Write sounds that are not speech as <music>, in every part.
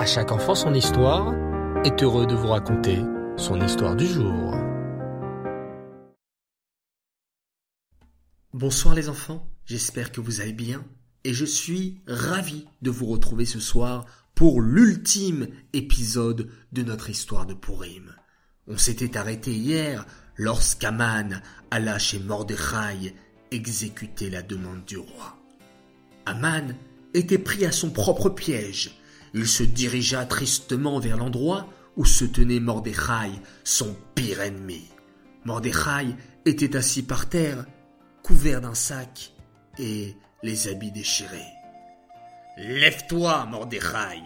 À chaque enfant son histoire est heureux de vous raconter son histoire du jour. Bonsoir les enfants, j'espère que vous allez bien et je suis ravi de vous retrouver ce soir pour l'ultime épisode de notre histoire de Purim. On s'était arrêté hier lorsqu'Aman alla chez Mordechai exécuter la demande du roi. Aman était pris à son propre piège. Il se dirigea tristement vers l'endroit où se tenait Mordechai, son pire ennemi. Mordechai était assis par terre, couvert d'un sac et les habits déchirés. Lève-toi, Mordechai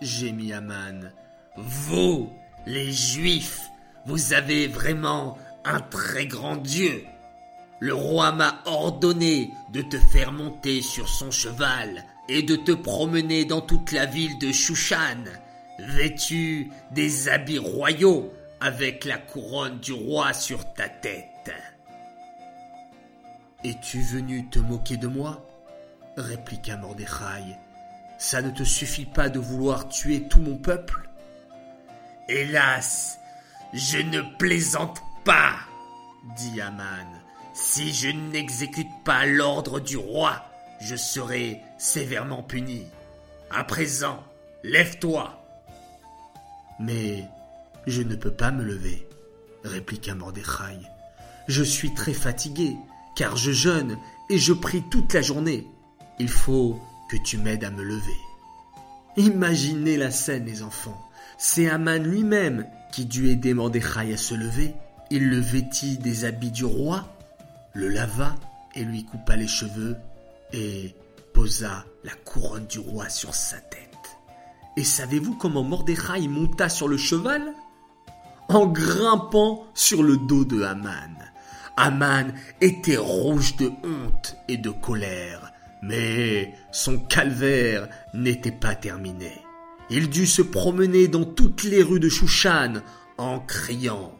gémit Aman. Vous, les Juifs, vous avez vraiment un très grand Dieu. Le roi m'a ordonné de te faire monter sur son cheval et de te promener dans toute la ville de Shushan, vêtu des habits royaux avec la couronne du roi sur ta tête. Es-tu venu te moquer de moi? répliqua Mordechai. Ça ne te suffit pas de vouloir tuer tout mon peuple? Hélas, je ne plaisante pas, dit Aman. Si je n'exécute pas l'ordre du roi, je serai sévèrement puni. À présent, lève-toi. Mais je ne peux pas me lever, répliqua Mordechai. Je suis très fatigué, car je jeûne et je prie toute la journée. Il faut que tu m'aides à me lever. Imaginez la scène, les enfants. C'est Aman lui-même qui dut aider Mordechai à se lever. Il le vêtit des habits du roi, le lava et lui coupa les cheveux et posa la couronne du roi sur sa tête. Et savez-vous comment Mordechai monta sur le cheval? En grimpant sur le dos de Haman. Haman était rouge de honte et de colère, mais son calvaire n'était pas terminé. Il dut se promener dans toutes les rues de Shushan en criant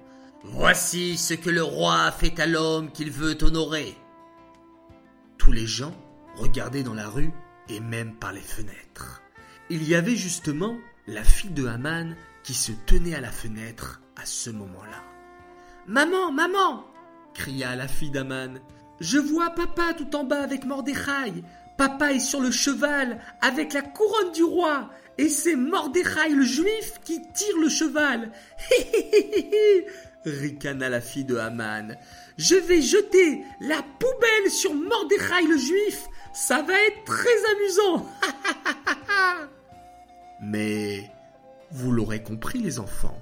Voici ce que le roi fait à l'homme qu'il veut honorer. Tous les gens regardaient dans la rue et même par les fenêtres. Il y avait justement la fille de Haman qui se tenait à la fenêtre à ce moment-là. Maman, maman cria la fille d'Aman. Je vois papa tout en bas avec Mordechai. Papa est sur le cheval avec la couronne du roi et c'est Mordechai le juif qui tire le cheval. Ricana la fille de Haman. Je vais jeter la poubelle sur Mordechai le juif. Ça va être très amusant. <laughs> Mais vous l'aurez compris les enfants,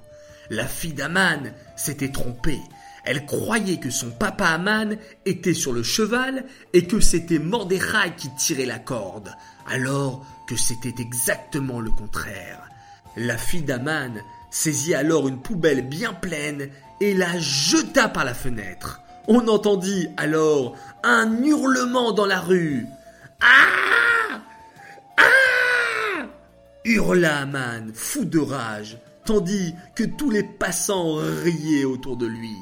la fille d'Aman s'était trompée. Elle croyait que son papa Aman était sur le cheval et que c'était Mordechai qui tirait la corde, alors que c'était exactement le contraire. La fille d'Aman saisit alors une poubelle bien pleine et la jeta par la fenêtre. On entendit alors un hurlement dans la rue. Ah Ah hurla Aman, fou de rage, tandis que tous les passants riaient autour de lui.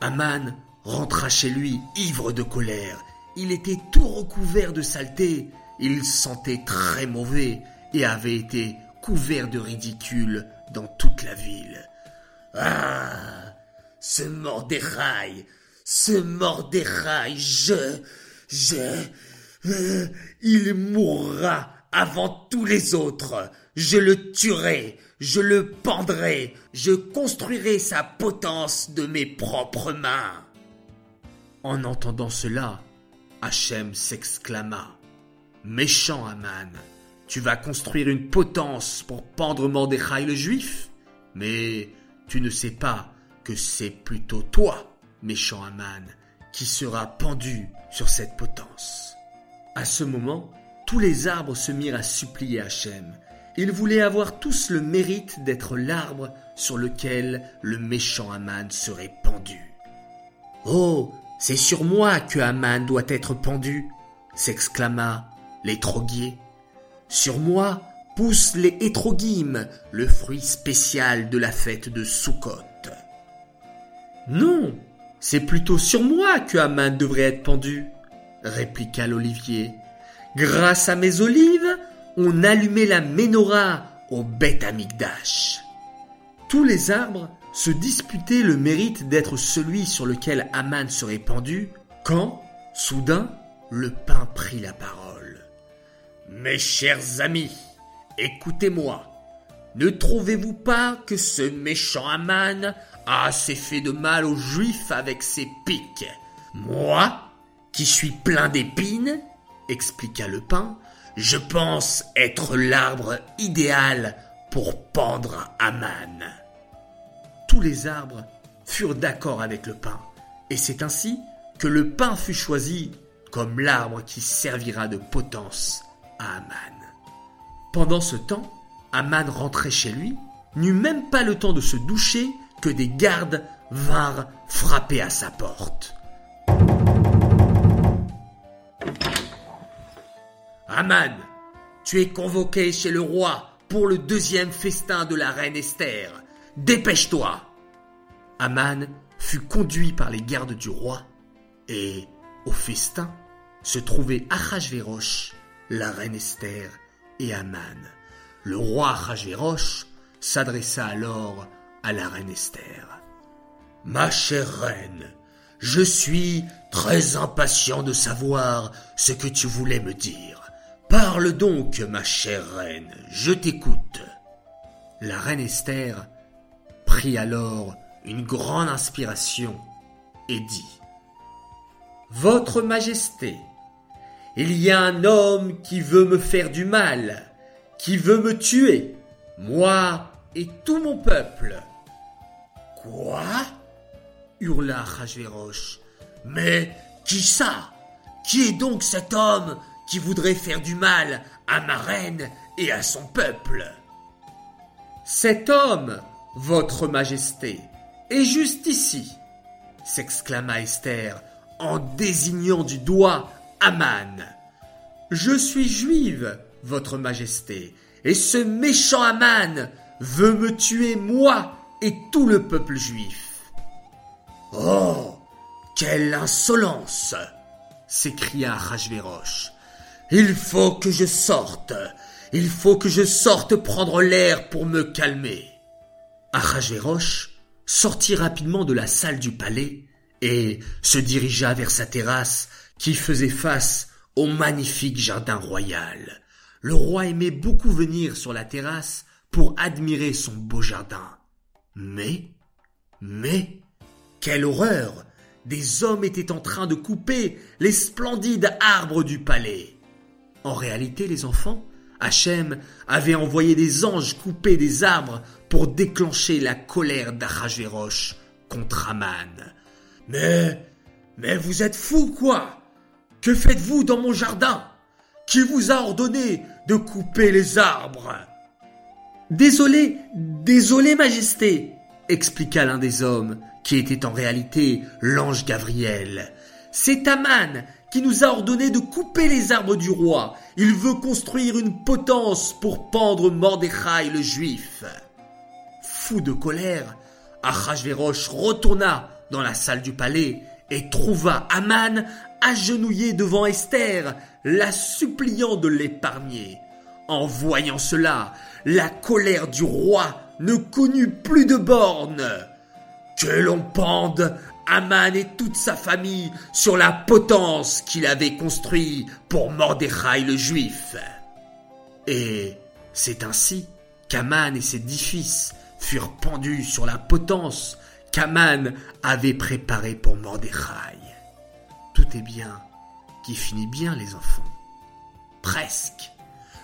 Aman rentra chez lui ivre de colère. Il était tout recouvert de saleté. Il sentait très mauvais et avait été couvert de ridicule dans toute la ville. Ah Ce Mordechai Ce Mordechai Je Je euh, Il mourra avant tous les autres. Je le tuerai, je le pendrai, je construirai sa potence de mes propres mains. En entendant cela, Hachem s'exclama. Méchant Aman, tu vas construire une potence pour pendre Mordechai le juif Mais tu ne sais pas que c'est plutôt toi, méchant Aman, qui sera pendu sur cette potence. À ce moment, tous les arbres se mirent à supplier Hachem. Ils voulaient avoir tous le mérite d'être l'arbre sur lequel le méchant Aman serait pendu. Oh, c'est sur moi que Aman doit être pendu, s'exclama l'étroguier. Sur moi poussent les hétrogim, le fruit spécial de la fête de Sukkot. Non, c'est plutôt sur moi que Aman devrait être pendu, répliqua l'olivier. Grâce à mes olives, on allumait la menorah au Beth Amikdash. Tous les arbres se disputaient le mérite d'être celui sur lequel Aman serait pendu, quand, soudain, le pain prit la parole. Mes chers amis, écoutez-moi. Ne trouvez-vous pas que ce méchant Aman a assez fait de mal aux Juifs avec ses piques? Moi, qui suis plein d'épines, expliqua le pain, je pense être l'arbre idéal pour pendre Aman. Tous les arbres furent d'accord avec le pain, et c'est ainsi que le pain fut choisi comme l'arbre qui servira de potence Pendant ce temps, Aman rentrait chez lui, n'eut même pas le temps de se doucher que des gardes vinrent frapper à sa porte. Aman, tu es convoqué chez le roi pour le deuxième festin de la reine Esther. Dépêche-toi. Aman fut conduit par les gardes du roi et, au festin, se trouvaient Achashverosh, la reine Esther et Aman. Le roi Achashverosh s'adressa alors à la reine Esther. Ma chère reine, je suis très impatient de savoir ce que tu voulais me dire. Parle donc, ma chère reine, je t'écoute. La reine Esther prit alors une grande inspiration et dit Votre Majesté, il y a un homme qui veut me faire du mal, qui veut me tuer, moi et tout mon peuple. Quoi? hurla Rajverosh. Mais qui ça? Qui est donc cet homme qui voudrait faire du mal à ma reine et à son peuple? Cet homme, votre majesté, est juste ici, s'exclama Esther en désignant du doigt Je suis juive, votre majesté, et ce méchant Aman veut me tuer moi et tout le peuple juif. Oh, quelle insolence s'écria Rajverosh. Il faut que je sorte. Il faut que je sorte prendre l'air pour me calmer. Ahasverosh sortit rapidement de la salle du palais et se dirigea vers sa terrasse qui faisait face au magnifique jardin royal. Le roi aimait beaucoup venir sur la terrasse pour admirer son beau jardin. Mais, mais, quelle horreur! Des hommes étaient en train de couper les splendides arbres du palais. En réalité, les enfants, Hachem avait envoyé des anges couper des arbres pour déclencher la colère d'Achashverosh contre Aman. Mais, mais vous êtes fous, quoi? Que faites-vous dans mon jardin Qui vous a ordonné de couper les arbres? Désolé, désolé, Majesté, expliqua l'un des hommes, qui était en réalité l'ange Gabriel. C'est Aman qui nous a ordonné de couper les arbres du roi. Il veut construire une potence pour pendre Mordechai le juif. Fou de colère, Achashverosh retourna dans la salle du palais et trouva Aman agenouillé devant Esther, la suppliant de l'épargner. En voyant cela, la colère du roi ne connut plus de bornes. Que l'on pende Aman et toute sa famille sur la potence qu'il avait construite pour Mordechai le juif. Et c'est ainsi qu'Aman et ses dix fils furent pendus sur la potence qu'Aman avait préparée pour Mordechai. Bien qui finit bien les enfants. Presque.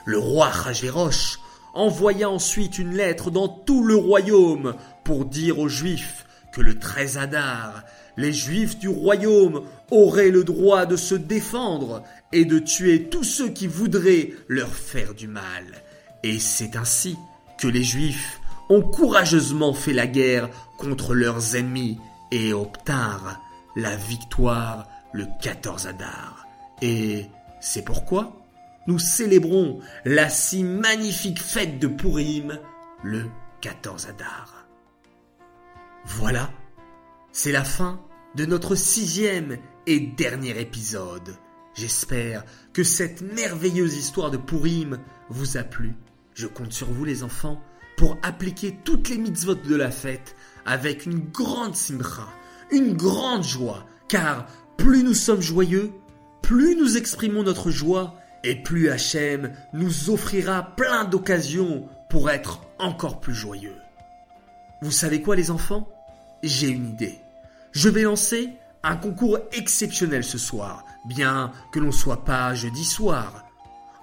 Le roi Rajverosh envoya ensuite une lettre dans tout le royaume pour dire aux Juifs que le 13 Hadar, les Juifs du royaume auraient le droit de se défendre et de tuer tous ceux qui voudraient leur faire du mal. Et c'est ainsi que les Juifs ont courageusement fait la guerre contre leurs ennemis et obtinrent la victoire le 14 Hadar. Et c'est pourquoi nous célébrons la si magnifique fête de Purim le 14 Hadar. Voilà, c'est la fin de notre sixième et dernier épisode. J'espère que cette merveilleuse histoire de Pourim vous a plu. Je compte sur vous les enfants pour appliquer toutes les mitzvot de la fête avec une grande simcha, une grande joie, car plus nous sommes joyeux, plus nous exprimons notre joie et plus Hachem nous offrira plein d'occasions pour être encore plus joyeux. Vous savez quoi les enfants? J'ai une idée. Je vais lancer un concours exceptionnel ce soir, bien que l'on soit pas jeudi soir.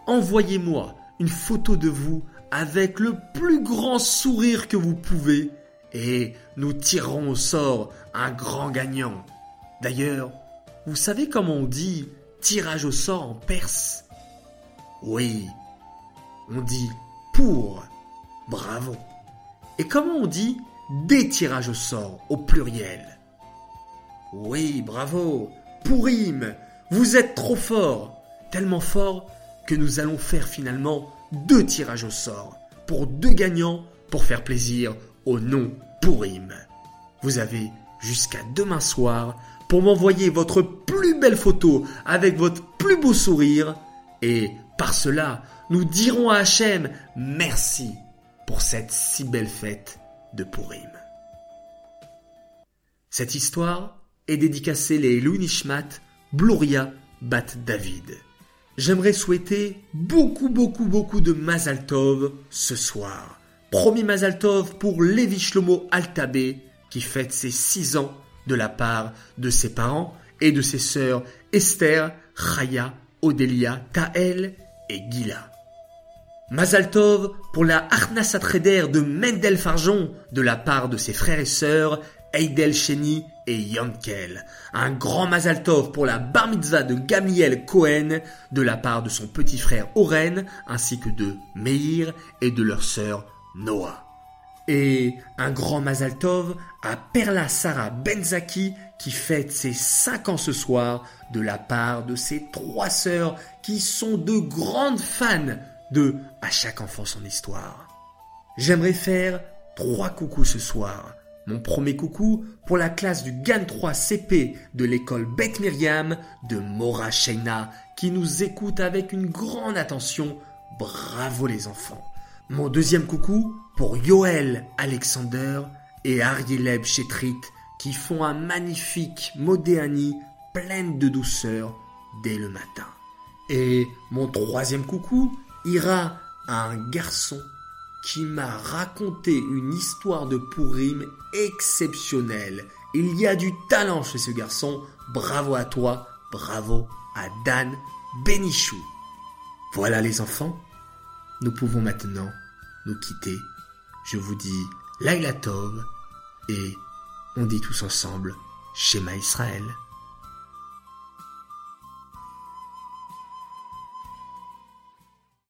Envoyez-moi une photo de vous avec le plus grand sourire que vous pouvez et nous tirerons au sort un grand gagnant. D'ailleurs, vous savez comment on dit tirage au sort en perse? Oui, on dit pour. Bravo. Et comment on dit des tirages au sort au pluriel? Oui, bravo. Pourim, vous êtes trop fort. Tellement fort que nous allons faire finalement deux tirages au sort pour deux gagnants pour faire plaisir au nom Pourim. Vous avez jusqu'à demain soir pour m'envoyer votre plus belle photo avec votre plus beau sourire et par cela nous dirons à Hachem merci pour cette si belle fête de Purim. Cette histoire est dédicacée les Elou Nishmat Bluria Bat David. J'aimerais souhaiter beaucoup, beaucoup, beaucoup de Mazal Tov ce soir. Premier Mazal Tov pour Levi Shlomo Altabé, qui fête ses 6 ans de la part de ses parents et de ses sœurs Esther, Chaya, Odélia, Taël et Gila. Mazal Tov pour la Arnasatreder de Mendel Farjon de la part de ses frères et sœurs Eidel Sheni et Yankel. Un grand Mazal Tov pour la bar mitzvah de Gamiel Cohen de la part de son petit frère Oren ainsi que de Meir et de leur sœur Noah. Et un grand Mazal Tov à Perla Sarah Benzaki qui fête ses 5 ans ce soir de la part de ses trois sœurs qui sont de grandes fans de À chaque enfant son histoire. J'aimerais faire trois coucous ce soir mon premier coucou pour la classe du GAN 3 CP de l'école Beth Miriam de Mora Sheina qui nous écoute avec une grande attention. Bravo les enfants. Mon deuxième coucou pour Yoel Alexander et Arieleb Chetrit qui font un magnifique Modéani pleine de douceur dès le matin. Et mon troisième coucou ira à un garçon qui m'a raconté une histoire de Pourim exceptionnelle. Il y a du talent chez ce garçon. Bravo à toi, bravo à Dan Benichou. Voilà les enfants, nous pouvons maintenant nous quitter. Je vous dis Laila Tov et on dit tous ensemble Shema Israël.